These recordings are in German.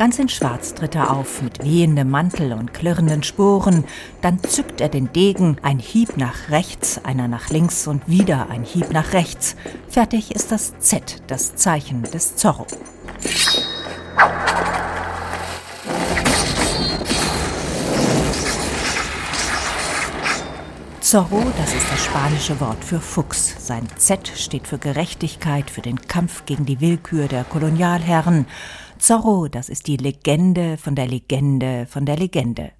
Ganz in Schwarz tritt er auf, mit wehendem Mantel und klirrenden Sporen. Dann zückt er den Degen, ein Hieb nach rechts, einer nach links und wieder ein Hieb nach rechts. Fertig ist das Z, das Zeichen des Zorro. Zorro, das ist das spanische Wort für Fuchs. Sein Z steht für Gerechtigkeit, für den Kampf gegen die Willkür der Kolonialherren. Zorro, das ist die Legende von der Legende von der Legende.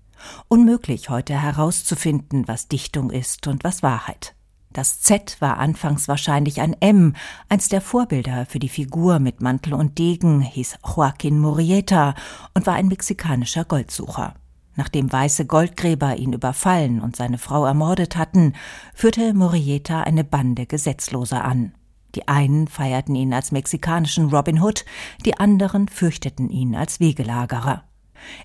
Unmöglich heute herauszufinden, was Dichtung ist und was Wahrheit. Das Z war anfangs wahrscheinlich ein M. Eins der Vorbilder für die Figur mit Mantel und Degen hieß Joaquin Murrieta und war ein mexikanischer Goldsucher. Nachdem weiße Goldgräber ihn überfallen und seine Frau ermordet hatten, führte Murrieta eine Bande Gesetzloser an. Die einen feierten ihn als mexikanischen Robin Hood, die anderen fürchteten ihn als Wegelagerer.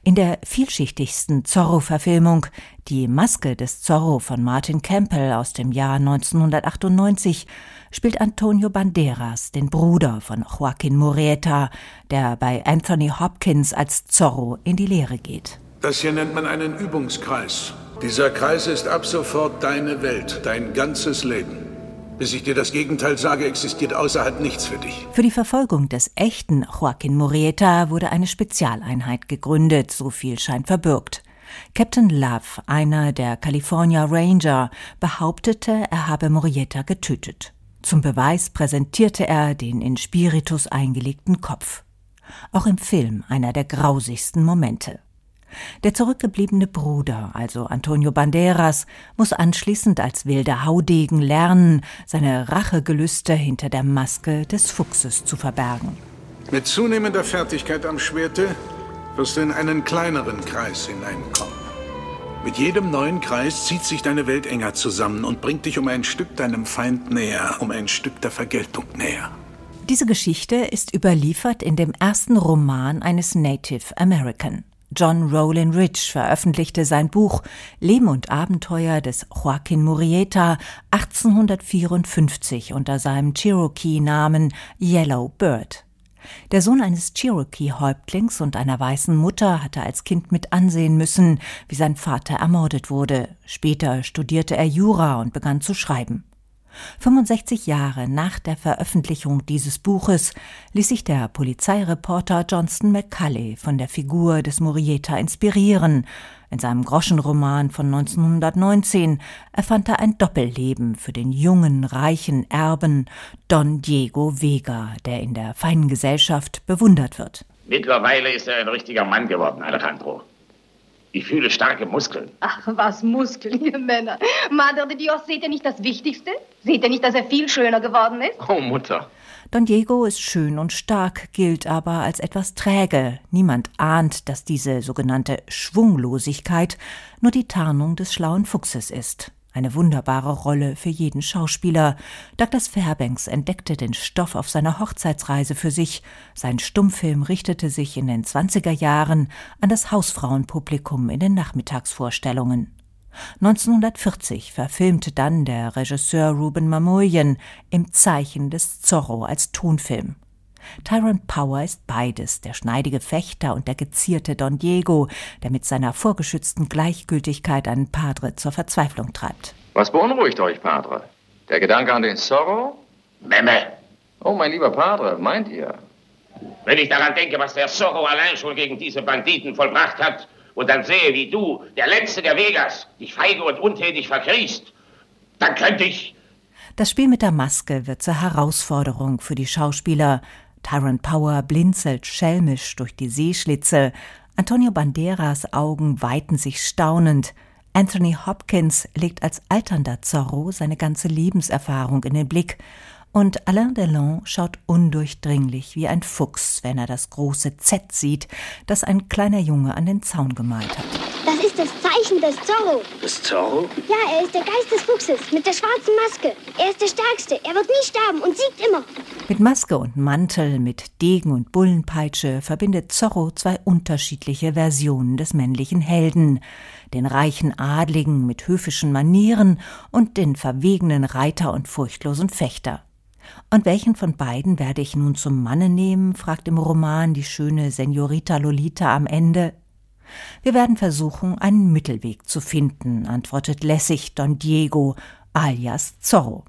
In der vielschichtigsten Zorro-Verfilmung Die Maske des Zorro von Martin Campbell aus dem Jahr 1998 spielt Antonio Banderas den Bruder von Joaquin Murrieta, der bei Anthony Hopkins als Zorro in die Lehre geht. Das hier nennt man einen Übungskreis. Dieser Kreis ist ab sofort deine Welt, dein ganzes Leben. Bis ich dir das Gegenteil sage, existiert außerhalb nichts für dich. Für die Verfolgung des echten Joaquin Murrieta wurde eine Spezialeinheit gegründet, so viel scheint verbürgt. Captain Love, einer der California Ranger, behauptete, er habe Murrieta getötet. Zum Beweis präsentierte er den in Spiritus eingelegten Kopf. Auch im Film einer der grausigsten Momente. Der zurückgebliebene Bruder, also Antonio Banderas, muss anschließend als wilder Haudegen lernen, seine Rachegelüste hinter der Maske des Fuchses zu verbergen. Mit zunehmender Fertigkeit am Schwerte wirst du in einen kleineren Kreis hineinkommen. Mit jedem neuen Kreis zieht sich deine Welt enger zusammen und bringt dich um ein Stück deinem Feind näher, um ein Stück der Vergeltung näher. Diese Geschichte ist überliefert in dem ersten Roman eines Native American. John Rowland Rich veröffentlichte sein Buch Leben und Abenteuer des Joaquin Murrieta 1854 unter seinem Cherokee-Namen Yellow Bird. Der Sohn eines Cherokee-Häuptlings und einer weißen Mutter hatte als Kind mit ansehen müssen, wie sein Vater ermordet wurde. Später studierte er Jura und begann zu schreiben. 65 Jahre nach der Veröffentlichung dieses Buches ließ sich der Polizeireporter Johnston McCulley von der Figur des Murrieta inspirieren. In seinem Groschenroman von 1919 erfand er ein Doppelleben für den jungen, reichen Erben Don Diego Vega, der in der feinen Gesellschaft bewundert wird. Mittlerweile ist er ein richtiger Mann geworden, Alejandro. Ich fühle starke Muskeln. Ach, was Muskeln, ihr Männer. Madre de Dios, seht ihr nicht das Wichtigste? Seht ihr nicht, dass er viel schöner geworden ist? Oh, Mutter. Don Diego ist schön und stark, gilt aber als etwas träge. Niemand ahnt, dass diese sogenannte Schwunglosigkeit nur die Tarnung des schlauen Fuchses ist. Eine wunderbare Rolle für jeden Schauspieler. Douglas Fairbanks entdeckte den Stoff auf seiner Hochzeitsreise für sich. Sein Stummfilm richtete sich in den 20er Jahren an das Hausfrauenpublikum in den Nachmittagsvorstellungen. 1940 verfilmte dann der Regisseur Ruben Mamoyan im Zeichen des Zorro als Tonfilm. Tyrant Power ist beides, der schneidige Fechter und der gezierte Don Diego, der mit seiner vorgeschützten Gleichgültigkeit einen Padre zur Verzweiflung treibt. Was beunruhigt euch, Padre? Der Gedanke an den Zorro? Memme. Oh, mein lieber Padre, meint ihr? Wenn ich daran denke, was der Zorro allein schon gegen diese Banditen vollbracht hat, und dann sehe, wie du, der Letzte der Vegas, dich feige und untätig verkriechst, dann könnte ich. Das Spiel mit der Maske wird zur Herausforderung für die Schauspieler, Tyrant Power blinzelt schelmisch durch die Seeschlitze, Antonio Banderas Augen weiten sich staunend, Anthony Hopkins legt als alternder Zorro seine ganze Lebenserfahrung in den Blick, und Alain Delon schaut undurchdringlich wie ein Fuchs, wenn er das große Z sieht, das ein kleiner Junge an den Zaun gemalt hat. Das ist das Zeichen des Zorro. Des Zorro? Ja, er ist der Geist des Fuchses mit der schwarzen Maske. Er ist der Stärkste. Er wird nie sterben und siegt immer. Mit Maske und Mantel, mit Degen und Bullenpeitsche verbindet Zorro zwei unterschiedliche Versionen des männlichen Helden. Den reichen Adligen mit höfischen Manieren und den verwegenen Reiter und furchtlosen Fechter. Und welchen von beiden werde ich nun zum Manne nehmen? fragt im Roman die schöne Senorita Lolita am Ende. Wir werden versuchen, einen Mittelweg zu finden, antwortet lässig Don Diego alias Zorro.